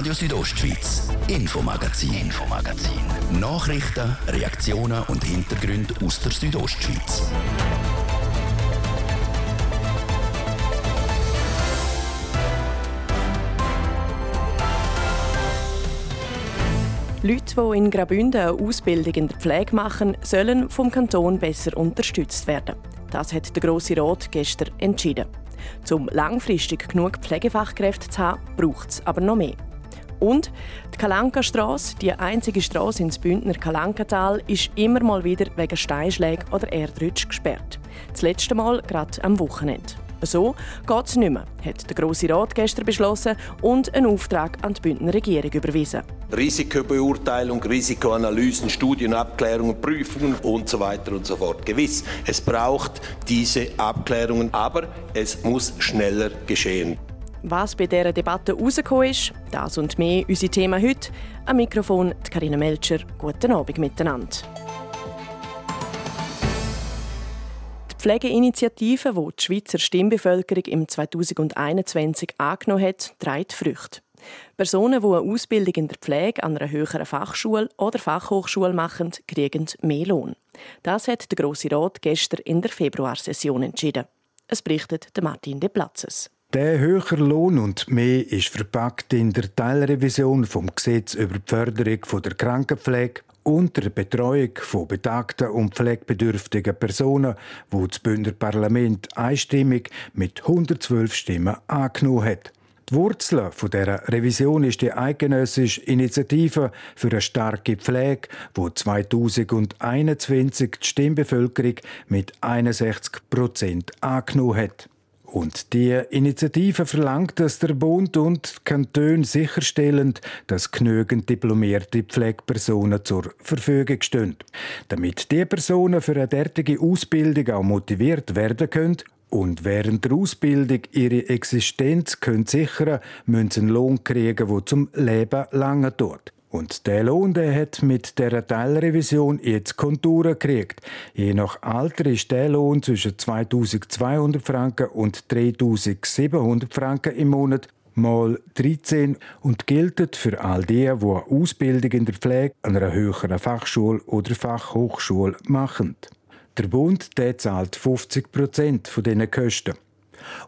Radio Südostschweiz, Infomagazin, Infomagazin. Nachrichten, Reaktionen und Hintergründe aus der Südostschweiz. Leute, die in Graubünden eine Ausbildung in der Pflege machen, sollen vom Kanton besser unterstützt werden. Das hat der Grosse Rat gestern entschieden. Um langfristig genug Pflegefachkräfte zu haben, braucht es aber noch mehr. Und die Kalanka-Strasse, die einzige Straße ins Bündner Kalankatal, ist immer mal wieder wegen Steinschlägen oder Erdrutsch gesperrt. Das letzte Mal gerade am Wochenende. So geht es nicht mehr, hat der Grosse Rat gestern beschlossen und einen Auftrag an die Bündner Regierung überwiesen. Risikobeurteilung, Risikoanalysen, Studien, Abklärungen, Prüfungen und so weiter und so fort. Gewiss, es braucht diese Abklärungen, aber es muss schneller geschehen. Was bei dieser Debatte rausgekommen ist, das und mehr unsere Themen heute. Am Mikrofon Karina Melcher. Guten Abend miteinander. Pflegeinitiative, die die Schweizer Stimmbevölkerung im 2021 angenommen hat, trägt Früchte. Personen, die eine Ausbildung in der Pflege an einer höheren Fachschule oder Fachhochschule machen, kriegen mehr Lohn. Das hat der Grosse Rat gestern in der Februarsession entschieden. Es berichtet Martin de Platzes. Der höhere Lohn und mehr ist verpackt in der Teilrevision vom Gesetz über die Förderung der Krankenpflege und der Betreuung von betagten und pflegebedürftigen Personen, wo das Bündner Parlament einstimmig mit 112 Stimmen angenommen hat. Die Wurzel dieser Revision ist die eidgenössische Initiative für eine starke Pflege, wo 2021 die Stimmbevölkerung mit 61 Prozent angenommen hat. Und die Initiative verlangt, dass der Bund und Kantone sicherstellen, dass genügend diplomierte Pflegepersonen zur Verfügung stehen. Damit die Personen für eine derartige Ausbildung auch motiviert werden können und während der Ausbildung ihre Existenz können sichern, müssen sie einen Lohn kriegen, der zum Leben lange tut. Und der Lohn der hat mit der Teilrevision jetzt Konturen gekriegt. Je nach Alter ist der Lohn zwischen 2200 Franken und 3700 Franken im Monat mal 13 und gilt für all die, die eine Ausbildung in der Pflege an einer höheren Fachschule oder Fachhochschule machen. Der Bund der zahlt 50 Prozent von diesen Kosten.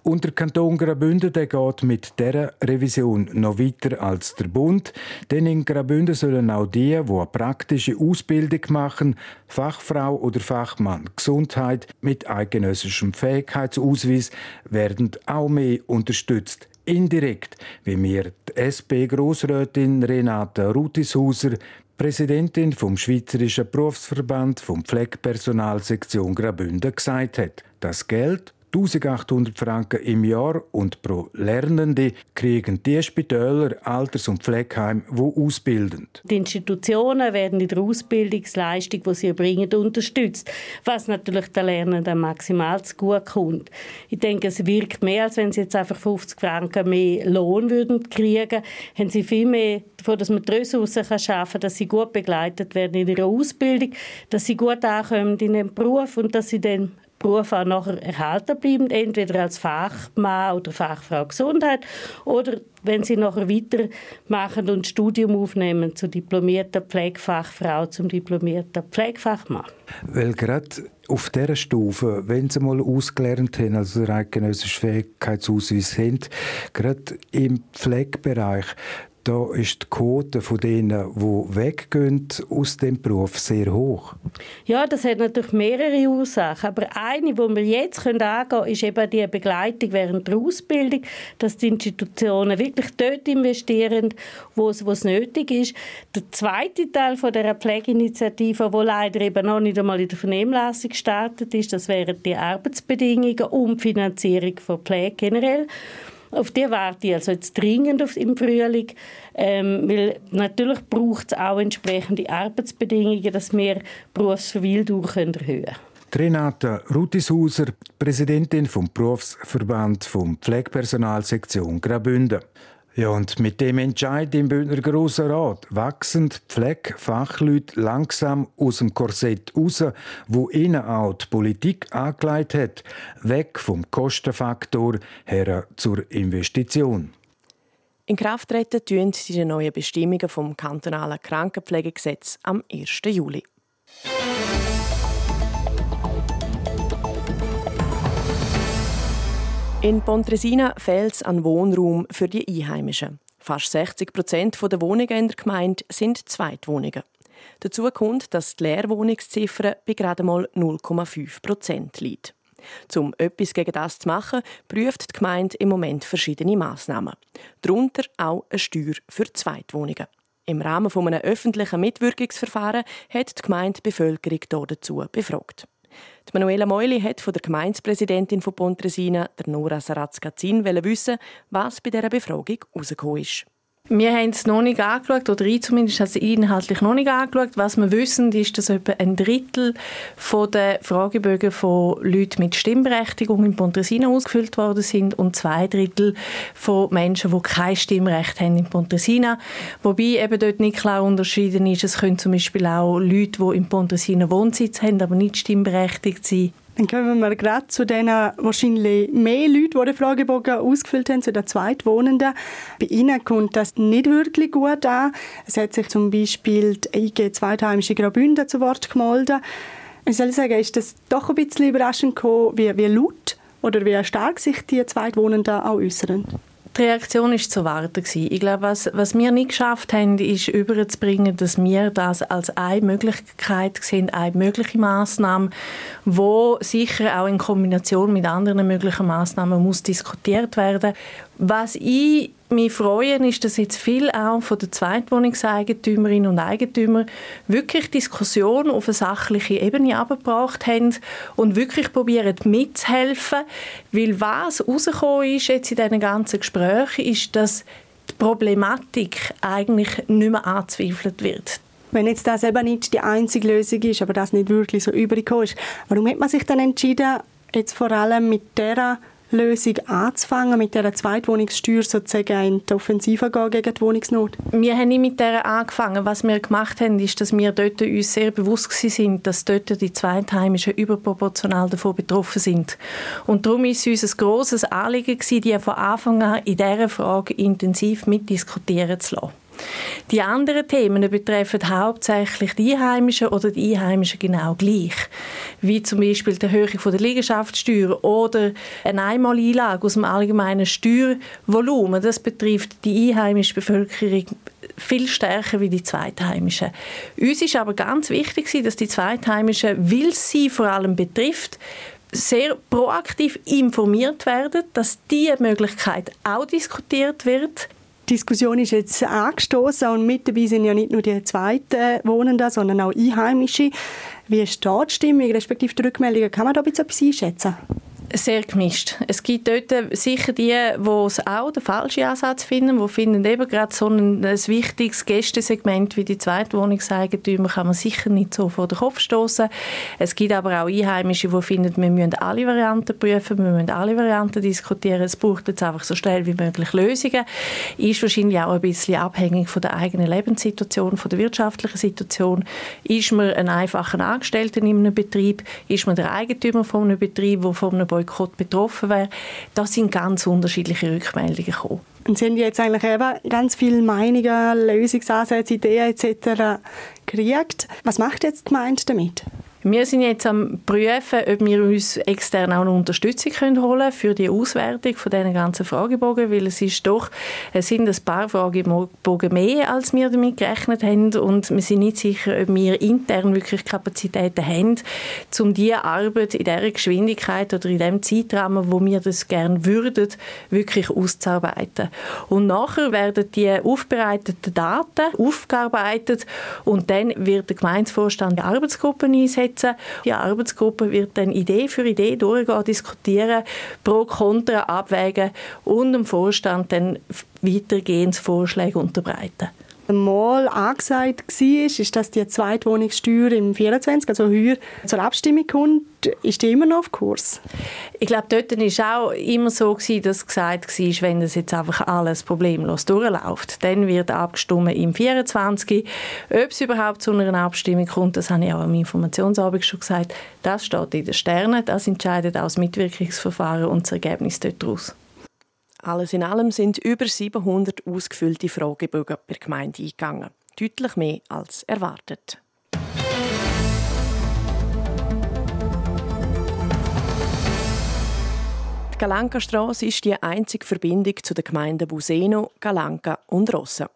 Und der Kanton Graubünden der geht mit dieser Revision noch weiter als der Bund, denn in Graubünden sollen auch die, die eine praktische Ausbildung machen, Fachfrau oder Fachmann Gesundheit mit eidgenössischem Fähigkeitsausweis, werden auch mehr unterstützt. Indirekt, wie mir die SP-Grossrätin Renate Rutishauser Präsidentin vom Schweizerischen Berufsverband vom Pflegepersonalsektion Graubünden gesagt hat. Das Geld 1800 Franken im Jahr und pro Lernende kriegen die Spitäler, Alters- und Pflegeheim, die ausbilden. Die Institutionen werden in der Ausbildungsleistung, die sie erbringen, unterstützt, was natürlich den Lernenden maximal zu gut kommt. Ich denke, es wirkt mehr, als wenn sie jetzt einfach 50 Franken mehr Lohn würden kriegen. Haben sie viel mehr davon, dass man die Ressourcen schaffen kann, dass sie gut begleitet werden in ihrer Ausbildung, dass sie gut ankommen in den Beruf und dass sie dann Beruf auch nachher erhalten bleiben, entweder als Fachmann oder Fachfrau Gesundheit oder wenn sie nachher weitermachen und Studium aufnehmen zur diplomierten Pflegefachfrau, zum diplomierten Pflegefachmann. Weil gerade auf dieser Stufe, wenn sie mal ausgelernt haben, also der eidgenössische Fähigkeitsausweis haben, gerade im Pflegebereich, da ist die Quote von denen, die weggehen aus dem Beruf sehr hoch. Ja, das hat natürlich mehrere Ursachen. Aber eine, die wir jetzt angehen können, ist eben die Begleitung während der Ausbildung, dass die Institutionen wirklich dort investieren, wo es, wo es nötig ist. Der zweite Teil von der Pflegeinitiative, wo leider eben noch nicht einmal in der Vernehmlassung gestartet ist, das wären die Arbeitsbedingungen und die Finanzierung von Pflege generell. Auf die warte ich also jetzt dringend auf, im Frühling, ähm, weil natürlich braucht es auch entsprechende Arbeitsbedingungen, dass wir Berufsverweildauer erhöhen können. Renate Rutishauser, Präsidentin vom Berufsverband vom Pflegepersonalsektion Graubünden. Ja, und mit dem Entscheid im Bündner Grossen Rat wachsen die Pflegefachleute langsam aus dem Korsett raus, wo ihnen auch die Politik angeleitet hat, weg vom Kostenfaktor her zur Investition. In Kraft treten tun die neuen Bestimmungen vom kantonalen Krankenpflegegesetz am 1. Juli. In Pontresina fehlt es an Wohnraum für die Einheimischen. Fast 60 Prozent der Wohnungen in der Gemeinde sind Zweitwohnungen. Dazu kommt, dass die Leerwohnungsziffer bei gerade mal 0,5 Prozent liegt. Um etwas gegen das zu machen, prüft die Gemeinde im Moment verschiedene Massnahmen. Darunter auch eine Steuer für Zweitwohnungen. Im Rahmen eines öffentlichen Mitwirkungsverfahrens hat die Gemeinde die Bevölkerung dazu befragt. Die Manuela Meuli hat von der Gemeindepräsidentin von Pontresina, der Nora Sarazkazin, wissen, was bei dieser Befragung herausgekommen ist. Wir haben es noch nicht angeschaut, oder ich zumindest habe es inhaltlich noch nicht angeschaut. Was wir wissen, ist, dass etwa ein Drittel der Fragebögen von Leuten mit Stimmberechtigung in Pontresina ausgefüllt worden sind und zwei Drittel von Menschen, die kein Stimmrecht haben in Pontresina. Wobei eben dort nicht klar unterschieden ist, es können zum Beispiel auch Leute, die in Pontresina Wohnsitz haben, aber nicht stimmberechtigt sind, dann kommen wir gerade zu den wahrscheinlich mehr Leuten, die den Fragebogen ausgefüllt haben, zu den Zweitwohnenden. Bei ihnen kommt das nicht wirklich gut an. Es hat sich zum Beispiel die IG Zweitheimische Graubünden zu Wort gemeldet. Ich soll sagen, ist das doch ein bisschen überraschend gekommen, wie, wie laut oder wie stark sich die Zweitwohnenden auch äußern? Die Reaktion ist zu erwarten. Ich glaube, was, was wir nicht geschafft haben, ist überzubringen, dass wir das als eine Möglichkeit sehen, eine mögliche Maßnahme, wo sicher auch in Kombination mit anderen möglichen Maßnahmen muss diskutiert werden. Was ich mich freuen, ist, dass jetzt viel auch von den Zweitwohnungseigentümerinnen und Eigentümern wirklich Diskussion auf eine sachliche Ebene abgebracht haben und wirklich probieren mitzuhelfen, weil was rausgekommen ist jetzt in diesen ganzen Gesprächen, ist, dass die Problematik eigentlich nicht mehr anzweifelt wird. Wenn jetzt das eben nicht die einzige Lösung ist, aber das nicht wirklich so übrig ist, warum hat man sich dann entschieden, jetzt vor allem mit der Lösung anzufangen, mit dieser Zweitwohnungssteuer sozusagen in die Offensive gehen gegen die Wohnungsnot? Wir haben nicht mit der angefangen. Was wir gemacht haben, ist, dass wir dort uns sehr bewusst sind, dass dort die Zweitheimischen überproportional davon betroffen sind. Und darum ist es uns ein grosses Anliegen die von Anfang an in dieser Frage intensiv mitdiskutieren zu lassen. Die anderen Themen betreffen hauptsächlich die Einheimischen oder die Einheimischen genau gleich. Wie zum Beispiel die Erhöhung der Liegenschaftssteuer oder eine Einmaleinlage aus dem allgemeinen Steuervolumen. Das betrifft die einheimische Bevölkerung viel stärker wie die Zweitheimischen. Uns ist aber ganz wichtig, dass die Zweitheimischen, weil sie vor allem betrifft, sehr proaktiv informiert werden, dass diese Möglichkeit auch diskutiert wird die Diskussion ist jetzt angestoßen und mit dabei sind ja nicht nur die zweiten Wohnenden, sondern auch Einheimische. Wie steht die Stimmung, respektive die Rückmeldungen? Kann man da etwas einschätzen? Sehr gemischt. Es gibt dort sicher die, die es auch den falschen Ansatz finden, die finden eben gerade so ein, ein wichtiges Gästesegment wie die Zweitwohnungseigentümer kann man sicher nicht so vor den Kopf stoßen. Es gibt aber auch Einheimische, die finden, wir müssen alle Varianten prüfen, wir müssen alle Varianten diskutieren. Es braucht jetzt einfach so schnell wie möglich Lösungen. Ist wahrscheinlich auch ein bisschen abhängig von der eigenen Lebenssituation, von der wirtschaftlichen Situation. Ist man ein einfacher Angestellter in einem Betrieb? Ist man der Eigentümer von einem Betrieb, der von einem Boykott betroffen wäre. Das sind ganz unterschiedliche Rückmeldungen gekommen. Und Sie haben jetzt eigentlich eben ganz viele Meinungen, Lösungsansätze, Ideen etc. gekriegt. Was macht jetzt die Gemeinde damit? Wir sind jetzt am prüfen, ob wir uns extern auch eine Unterstützung können holen für die Auswertung von diesen ganzen Fragebogen, weil es ist doch, es sind ein paar Fragebogen mehr, als wir damit gerechnet haben und wir sind nicht sicher, ob wir intern wirklich Kapazitäten haben, um diese Arbeit in dieser Geschwindigkeit oder in dem Zeitrahmen, wo wir das gerne würden, wirklich auszuarbeiten. Und nachher werden die aufbereiteten Daten aufgearbeitet und dann wird der Gemeindevorstand die Arbeitsgruppen einsetzen umsetzen. Die Arbeitsgruppe wird dann Idee für Idee durchgehen, diskutieren, pro Kontra abwägen und dem Vorstand dann weitergehend Vorschläge unterbreiten mal angesagt war, ist, dass die Zweitwohnungssteuer im 24, also heuer, zur Abstimmung kommt. Ist die immer noch auf Kurs? Ich glaube, dort war es auch immer so, gewesen, dass gesagt war, wenn das jetzt einfach alles problemlos durchläuft, dann wird abgestimmt im 24. Ob es überhaupt zu einer Abstimmung kommt, das habe ich auch im Informationsabend schon gesagt, das steht in den Sternen, das entscheidet auch das Mitwirkungsverfahren und das Ergebnis daraus. Alles in allem sind über 700 ausgefüllte Fragebögen per Gemeinde eingegangen. Deutlich mehr als erwartet. Die Galanka-Strasse ist die einzige Verbindung zu den Gemeinden Buseno, Galanka und Rossa.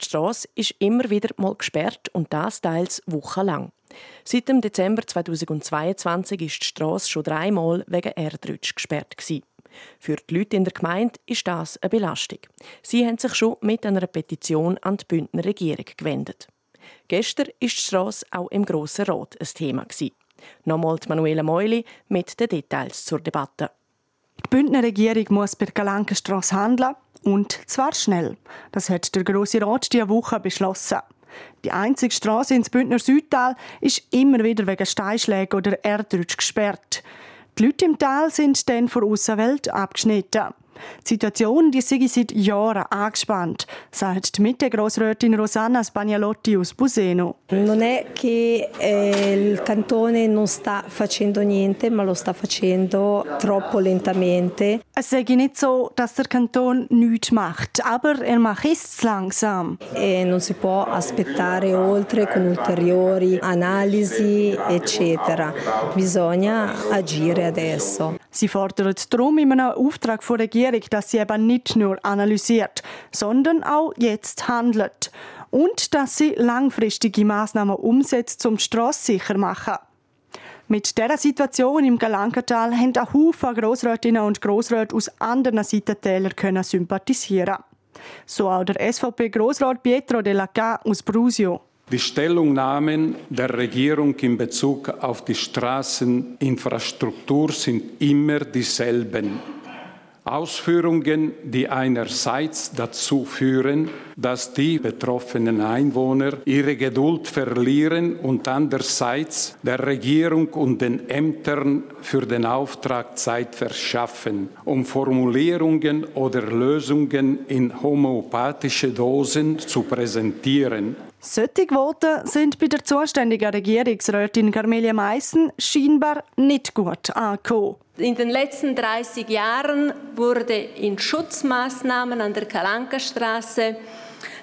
Die Strasse ist immer wieder mal gesperrt und das teils wochenlang. Seit dem Dezember 2022 ist die Strasse schon dreimal wegen Erdrutsch gesperrt. Gewesen. Für die Leute in der Gemeinde ist das eine Belastung. Sie haben sich schon mit einer Petition an die Bündner Regierung gewendet. Gestern ist die Strasse auch im Grossen Rat ein Thema. Nochmal Manuela Meuli mit den Details zur Debatte. Die Bündner Regierung muss bei der Galankenstrasse handeln und zwar schnell. Das hat der Grosse Rat diese Woche beschlossen. Die einzige Straße ins Bündner Südtal ist immer wieder wegen Steinschlägen oder Erdrutsch gesperrt. Die Leute im Tal sind dann von der Außenwelt abgeschnitten. Die Situation die sei seit Jahren angespannt, sagt die Mitte-Grossrätin Rosanna Spagnalotti aus Buseno. Non è che eh, il cantone non sta facendo niente, ma lo sta facendo troppo lentamente. Es sei nicht so, dass der Kanton nichts macht, aber er macht es langsam. E non si può aspettare oltre con ulteriori analisi, eccetera. Bisogna agire adesso. Sie fordert darum in einem Auftrag von der Regierung, dass sie eben nicht nur analysiert, sondern auch jetzt handelt. Und dass sie langfristige Maßnahmen umsetzt, um die Strasse sicher machen. Mit dieser Situation im Galankertal haben auch Haufen Grossrätinnen und Grossräte aus anderen Seitentälern sympathisieren. So auch der SVP-Grossrat Pietro de la Ca aus Brusio. Die Stellungnahmen der Regierung in Bezug auf die Straßeninfrastruktur sind immer dieselben. Ausführungen, die einerseits dazu führen, dass die betroffenen Einwohner ihre Geduld verlieren und andererseits der Regierung und den Ämtern für den Auftrag Zeit verschaffen, um Formulierungen oder Lösungen in homöopathische Dosen zu präsentieren. Solche Voten sind bei der zuständigen Regierungsrätin Carmelia Meissen scheinbar nicht gut angekommen. In den letzten 30 Jahren wurde in Schutzmaßnahmen an der Kalanka-Straße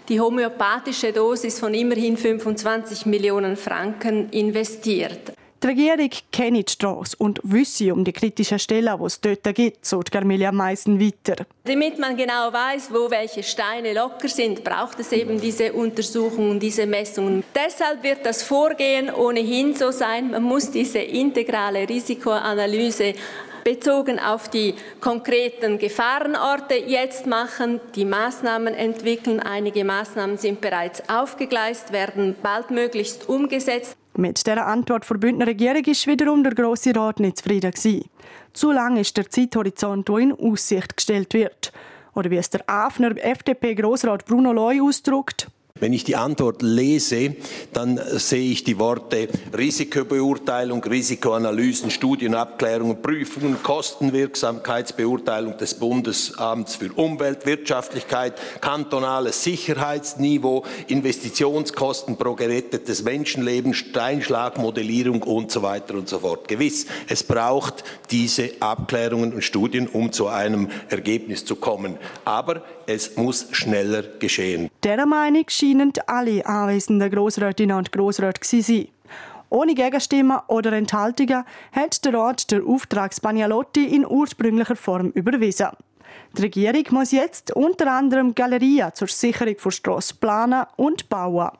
die homöopathische Dosis von immerhin 25 Millionen Franken investiert. Die Regierung kennt die Strasse und wisse um die kritischen Stellen, die es dort gibt, so Carmelia Meissen weiter. Damit man genau weiß, wo welche Steine locker sind, braucht es eben diese Untersuchungen, diese Messungen. Deshalb wird das Vorgehen ohnehin so sein, man muss diese integrale Risikoanalyse bezogen auf die konkreten Gefahrenorte jetzt machen, die Maßnahmen entwickeln. Einige Maßnahmen sind bereits aufgegleist, werden baldmöglichst umgesetzt. Mit der Antwort der Bündner Regierung ist wiederum der Grosse Rat nicht zufrieden gewesen. Zu lang ist der Zeithorizont, der in Aussicht gestellt wird. Oder wie es der Afner FDP-Grossrat Bruno Loy ausdrückt, wenn ich die Antwort lese, dann sehe ich die Worte Risikobeurteilung, Risikoanalysen, Studien, Abklärungen, Prüfungen, Kostenwirksamkeitsbeurteilung des Bundesamts für Umwelt, Wirtschaftlichkeit, kantonales Sicherheitsniveau, Investitionskosten pro gerettetes Menschenleben, Steinschlagmodellierung und so weiter und so fort. Gewiss, es braucht diese Abklärungen und Studien, um zu einem Ergebnis zu kommen. Aber es muss schneller geschehen. Der Meinung scheinen alle anwesenden Grossrätinnen und Grossräte sein. Ohne Gegenstimmen oder Enthaltungen hat der Rat der Auftrag Spagnolotti in ursprünglicher Form überwiesen. Die Regierung muss jetzt unter anderem Galerien zur Sicherung von Strassen planen und bauen.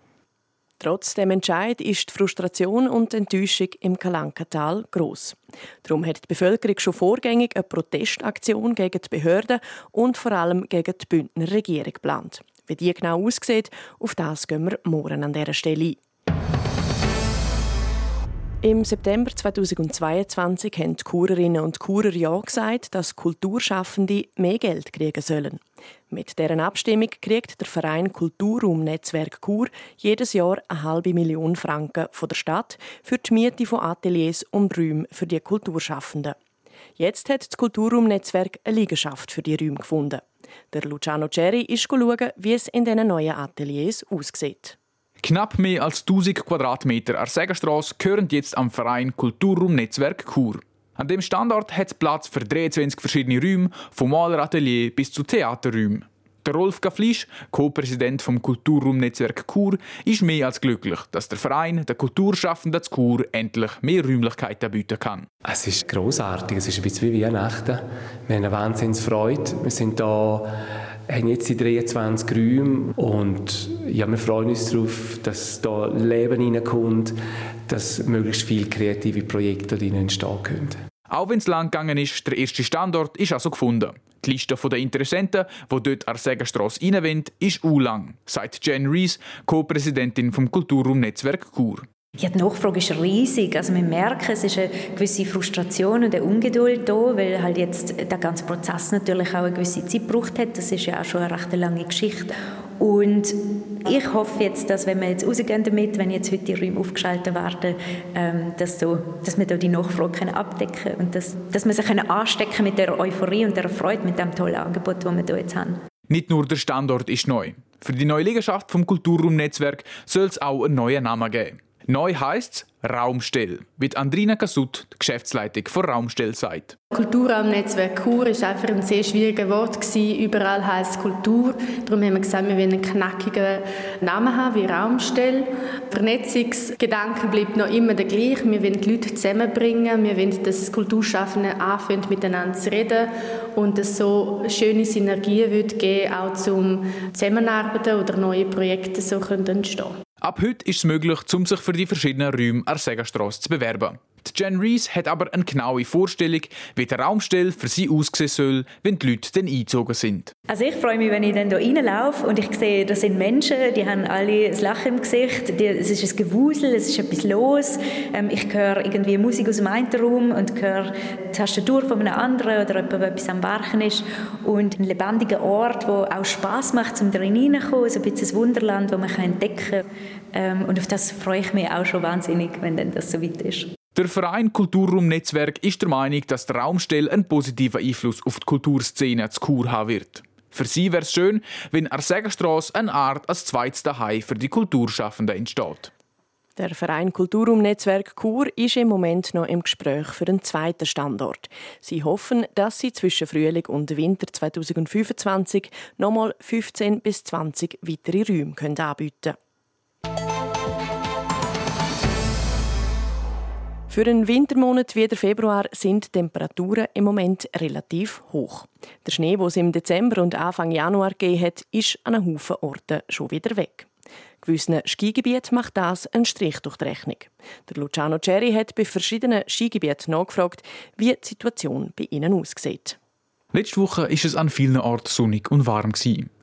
Trotz dem Entscheid ist die Frustration und die Enttäuschung im Kalankatal groß. Darum hat die Bevölkerung schon vorgängig eine Protestaktion gegen die Behörden und vor allem gegen die Bündner Regierung geplant. Wie die genau aussieht, auf das gehen wir morgen an dieser Stelle ein. Im September 2022 haben die Kurerinnen und Kurer ja gesagt, dass Kulturschaffende mehr Geld kriegen sollen. Mit deren Abstimmung kriegt der Verein Kulturraumnetzwerk Kur jedes Jahr eine halbe Million Franken von der Stadt für die Miete von Ateliers und Räumen für die Kulturschaffenden. Jetzt hat das Kulturraumnetzwerk eine Liegenschaft für die Räume gefunden. Der Luciano Cherry ist schauen, wie es in diesen neuen Ateliers aussieht. Knapp mehr als 1000 Quadratmeter an Sägerstrasse gehören jetzt am Verein Kulturraum Netzwerk Chur. An dem Standort hat es Platz für 23 verschiedene Räume, vom Maleratelier bis zu Theaterräumen. Der Rolf Gaflisch, Co-Präsident vom Kulturraumnetzwerk Chur, ist mehr als glücklich, dass der Verein der Kulturschaffenden zu Chur endlich mehr Räumlichkeiten bieten kann. Es ist großartig, es ist ein bisschen wie Weihnachten. Wir haben eine Wahnsinnsfreude. Wir sind da haben jetzt die 23 Räume und ja, wir freuen uns darauf, dass da Leben hineinkommt, dass möglichst viele kreative Projekte dort entstehen können. Auch wenn es lang gegangen ist, der erste Standort ist also gefunden. Die Liste der Interessenten, die dort an der Segenstrasse rein ist u lang, sagt Jen Rees, Co-Präsidentin vom Kulturraumnetzwerk Chur. Ja, die Nachfrage ist riesig. Also wir merken, es ist eine gewisse Frustration und eine Ungeduld da, weil halt jetzt der ganze Prozess natürlich auch eine gewisse Zeit gebraucht hat. Das ist ja auch schon eine recht lange Geschichte. Und ich hoffe jetzt, dass wenn wir jetzt rausgehen damit, wenn jetzt heute die Räume aufgeschaltet werden, ähm, dass, so, dass wir da die Nachfrage abdecken können und dass, dass wir sich anstecken mit der Euphorie und der Freude mit dem tollen Angebot, das wir hier jetzt haben. Nicht nur der Standort ist neu. Für die neue Liegenschaft vom Kulturraumnetzwerk soll es auch einen neuen Namen geben. Neu heisst es Raumstell, wie Andrina Kasut, Geschäftsleitung von Raumstell, sagt. Kulturraumnetzwerk Kur war einfach ein sehr schwieriges Wort. Gewesen. Überall heisst Kultur. Darum haben wir gesagt, wir wollen einen knackigen Namen haben wie Raumstell. Der Vernetzungsgedanke bleibt noch immer der gleiche. Wir wollen die Leute zusammenbringen. Wir wollen, dass Kulturschaffende anfangen, miteinander zu reden und es so schöne Synergien wird geben, auch zum Zusammenarbeiten oder neue Projekte so entstehen Ab heute ist es möglich, um sich für die verschiedenen Räume an der Segerstrasse zu bewerben. Die Jen Rees hat aber eine genaue Vorstellung, wie der Raumstell für sie aussehen soll, wenn die Leute dann eingezogen sind. Also ich freue mich, wenn ich dann hier reinlaufe und ich sehe, da sind Menschen, die haben alle ein Lachen im Gesicht, es ist ein Gewusel, es ist etwas los. Ähm, ich höre irgendwie Musik aus dem einen Raum und höre die Tastatur von einem anderen oder jemand, der etwas am Werken ist. Und ein lebendiger Ort, der auch Spass macht, um da reinzukommen, so ein bisschen ein Wunderland, das man entdecken kann. Ähm, und auf das freue ich mich auch schon wahnsinnig, wenn dann das so weit ist. Der Verein Kulturraum-Netzwerk ist der Meinung, dass der Raumstell einen positiven Einfluss auf die Kulturszene zu Chur haben wird. Für sie wäre es schön, wenn an Segerstrasse eine Art als zweites Daheim für die Kulturschaffenden entsteht. Der Verein Kulturraum-Netzwerk Chur ist im Moment noch im Gespräch für einen zweiten Standort. Sie hoffen, dass sie zwischen Frühling und Winter 2025 nochmal 15 bis 20 weitere Räume anbieten können. Für einen Wintermonat wie der Februar sind Temperaturen im Moment relativ hoch. Der Schnee, den es im Dezember und Anfang Januar gegeben hat, ist an einem Haufen Orten schon wieder weg. Gewissen Skigebieten macht das einen Strich durch die Rechnung. Der Luciano Cherry hat bei verschiedenen Skigebieten nachgefragt, wie die Situation bei ihnen aussieht. Letzte Woche war es an vielen Orten sonnig und warm.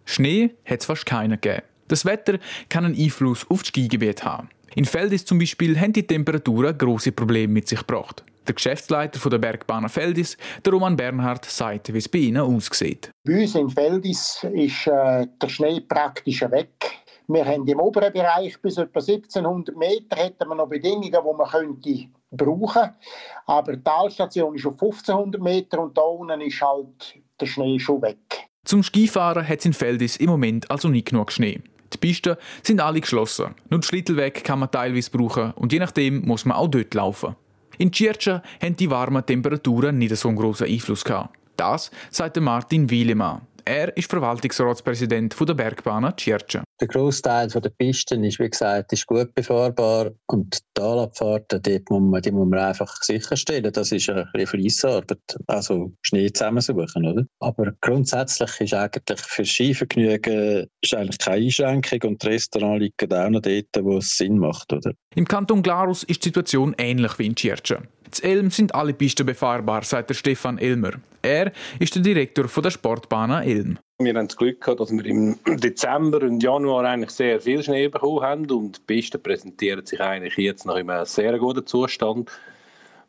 Schnee hat es fast keinen gegeben. Das Wetter kann einen Einfluss auf das Skigebiet haben. In Feldis zum Beispiel haben die Temperaturen große Probleme mit sich gebracht. Der Geschäftsleiter der Bergbahn Feldis, der Roman Bernhard, sagt, wie es bei ihnen aussieht. Bei uns in Feldis ist äh, der Schnee praktisch weg. Wir haben im oberen Bereich bis etwa 1700 Meter hätten wir noch Bedingungen, die man könnte brauchen. Aber die Talstation ist auf 1500 Meter und da unten ist halt der Schnee schon weg. Zum Skifahren hat es in Feldis im Moment also nicht genug Schnee. Die Pisten sind alle geschlossen. Nur den Schlittelweg kann man teilweise brauchen und je nachdem muss man auch dort laufen. In Tschirtscha haben die warmen Temperaturen nicht so einen grossen Einfluss gehabt. Das sagt Martin Wielemann. Er ist Verwaltungsratspräsident der Bergbahn Tschirtscha. Der Großteil der Pisten ist, wie gesagt, ist gut befahrbar und die Talabfahrten, dort muss man, die muss man einfach sicherstellen. Das ist ein bisschen Fleissarbeit, also Schnee zusammensuchen, oder? Aber grundsätzlich ist eigentlich für Skivergnügen ist eigentlich keine Einschränkung und das Restaurant liegt auch noch dort, wo es Sinn macht, oder? Im Kanton Glarus ist die Situation ähnlich wie in Tschirtscha. In Elm sind alle Pisten befahrbar, sagt der Stefan Elmer. Er ist der Direktor der Sportbahn Elm. Wir haben das Glück gehabt, dass wir im Dezember und Januar eigentlich sehr viel Schnee bekommen haben und die Pisten präsentieren sich eigentlich jetzt noch in einem sehr guten Zustand.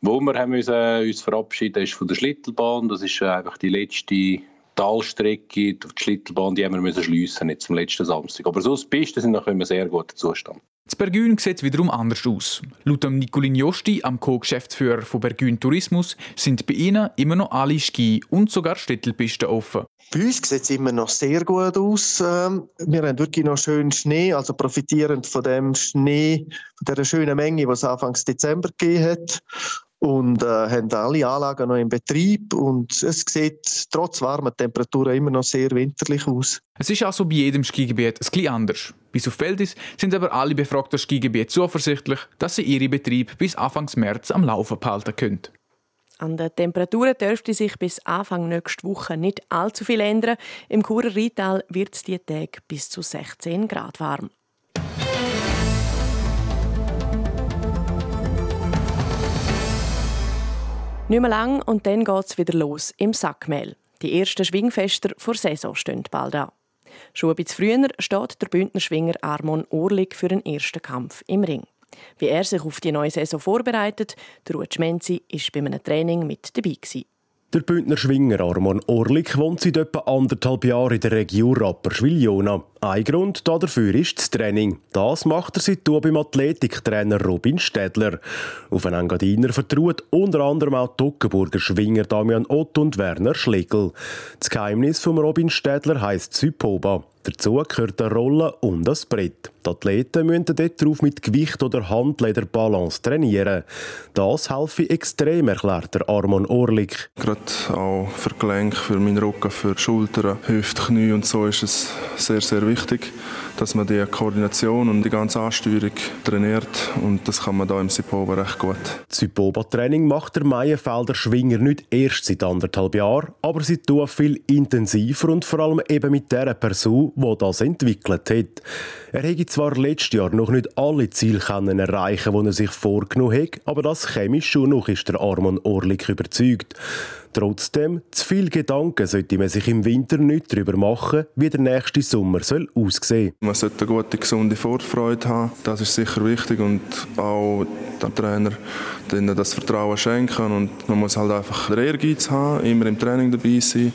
Wo wir haben müssen, uns verabschieden ist von der Schlittelbahn. Das ist einfach die letzte Talstrecke auf die Schlittelbahn, die haben wir müssen schliessen jetzt zum letzten Samstag. Aber so die Pisten sind noch in einem sehr guten Zustand. Das Bergün sieht wiederum anders aus. Laut Nicolin Josti, am Co-Geschäftsführer von Bergün Tourismus, sind bei ihnen immer noch alle Ski- und sogar Städtelpisten offen. Bei uns sieht es immer noch sehr gut aus. Ähm, wir haben wirklich noch schönen Schnee, also profitierend von dem Schnee, von der schönen Menge, die es Anfang Dezember gegeben hat. Und äh, haben alle Anlagen noch in Betrieb und es sieht trotz warmer Temperaturen immer noch sehr winterlich aus. Es ist also bei jedem Skigebiet ein bisschen anders. Bis auf Feldis sind aber alle befragten Skigebiete zuversichtlich, dass sie ihre Betrieb bis Anfang März am Laufen behalten können. An den Temperaturen dürfte sich bis Anfang nächster Woche nicht allzu viel ändern. Im Churer Rheintal wird es die Tage bis zu 16 Grad warm. Nicht mehr lang und dann geht es wieder los im Sackmehl. Die ersten Schwingfester vor Saison stehen bald an. Schon ein bisschen früher steht der Bündner Schwinger Armon Urlig für den ersten Kampf im Ring. Wie er sich auf die neue Saison vorbereitet, der Ruud Schmenzi war bei einem Training mit dabei. Gewesen. Der Bündner Schwinger Armon Orlik wohnt seit etwa anderthalb Jahren in der Region Rapperswil-Jona. Ein Grund dafür ist das Training. Das macht er seitdem beim Athletiktrainer Robin Städler. Auf einen Engadiner vertraut unter anderem auch die Toggenburger Schwinger Damian Ott und Werner Schlegel. Das Geheimnis von Robin Städler heisst Zypoba. Dazu gehört eine Rolle und das Brett. Die Athleten müssen dort drauf mit Gewicht oder Handlederbalance trainieren. Das helfe extrem, erklärt der Armon Orlik. Gerade auch für Gelenk, für meinen Rücken, für Schultern, Hüfte, Knie und so ist es sehr, sehr wichtig, dass man die Koordination und die ganze Ansteuerung trainiert und das kann man da im Sipoba recht gut. Das Sipoba-Training macht der Meienfelder Schwinger nicht erst seit anderthalb Jahren, aber sie tun viel intensiver und vor allem eben mit der Person, die das entwickelt hat. Er hätte zwar letztes Jahr noch nicht alle Ziele können erreichen die er sich vorgenommen hat, aber das chemisch schon noch ist der Armon Orlik überzeugt. Trotzdem, zu viel Gedanken sollte man sich im Winter nicht darüber machen, wie der nächste Sommer soll aussehen Man sollte eine gute, gesunde Vorfreude haben. Das ist sicher wichtig und auch dem Trainer das Vertrauen schenken. Und man muss halt einfach den Ehrgeiz haben, immer im Training dabei sein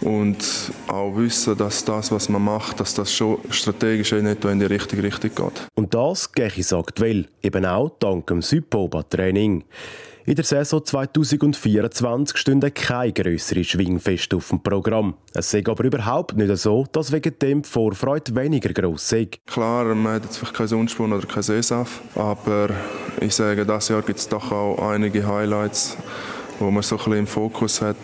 und auch wissen, dass das, was man macht, dass das schon strategisch nicht in die richtige Richtung geht. Und das gehe ich aktuell, eben auch dank dem Südpoba-Training. In der Saison 2024 stünden keine grösseren Schwingfeste auf dem Programm. Es sei aber überhaupt nicht so, dass wegen dem die Vorfreude weniger gross sei. Klar, man hat jetzt vielleicht keinen Sonnenspunn oder keinen Seesaft, aber ich sage, dieses Jahr gibt es doch auch einige Highlights wo man so ein bisschen im Fokus hat.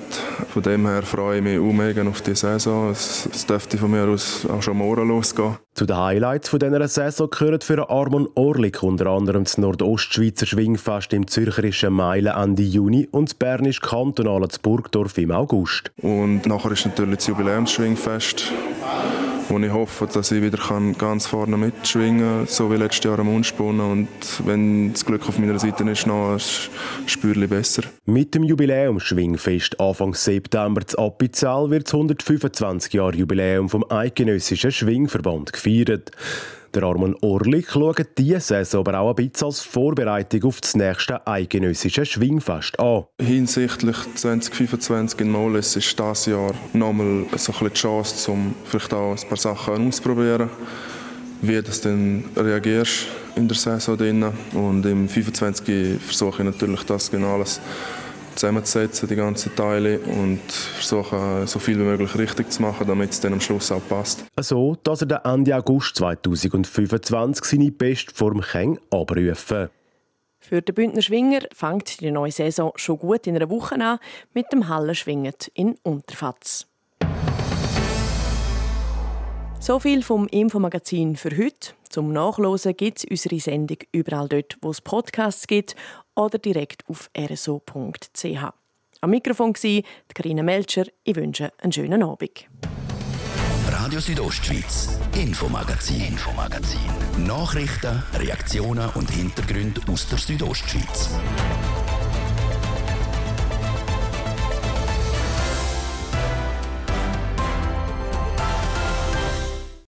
Von dem her freue ich mich auch mega auf die Saison. Es, es dürfte von mir aus auch schon morgen losgehen. Zu den Highlights von dieser Saison gehören für Armon Orlik unter anderem das Nordostschweizer Schwingfest im zürcherischen Meilen Ende Juni und das bernisch-kantonale Burgdorf im August. Und nachher ist natürlich das Jubiläumsschwingfest wo ich hoffe, dass ich wieder ganz vorne mitschwingen kann, so wie letztes Jahr am Unspunnen. Und wenn das Glück auf meiner Seite ist, noch ein besser. Mit dem Jubiläumsschwingfest Anfang September zu Appenzell wird das 125 Jahre Jubiläum vom Eidgenössischen Schwingverband gefeiert. Der Armon Orlik schaut diese Saison aber auch ein bisschen als Vorbereitung auf das nächste eidgenössische Schwingfest an. Hinsichtlich 2025 in Moles ist das Jahr nochmal so die Chance, um vielleicht auch ein paar Sachen auszuprobieren. Wie du dann reagierst in der Saison drin. Und im 25 versuche ich natürlich das genau alles zusammenzusetzen, die ganzen Teile und versuchen, so viel wie möglich richtig zu machen, damit es dann am Schluss auch passt. So, dass er dann Ende August 2025 seine Bestform kann abrufen Für den Bündner Schwinger fängt die neue Saison schon gut in einer Woche an mit dem Hallenschwingen in Unterfatz. So viel vom Infomagazin für heute. Zum Nachlesen gibt es unsere Sendung überall dort, wo es Podcasts gibt oder direkt auf rso.ch. Am Mikrofon war Karina Melcher. Ich wünsche einen schönen Abend. Radio Südostschweiz, Infomagazin, Infomagazin. Nachrichten, Reaktionen und Hintergründe aus der Südostschweiz.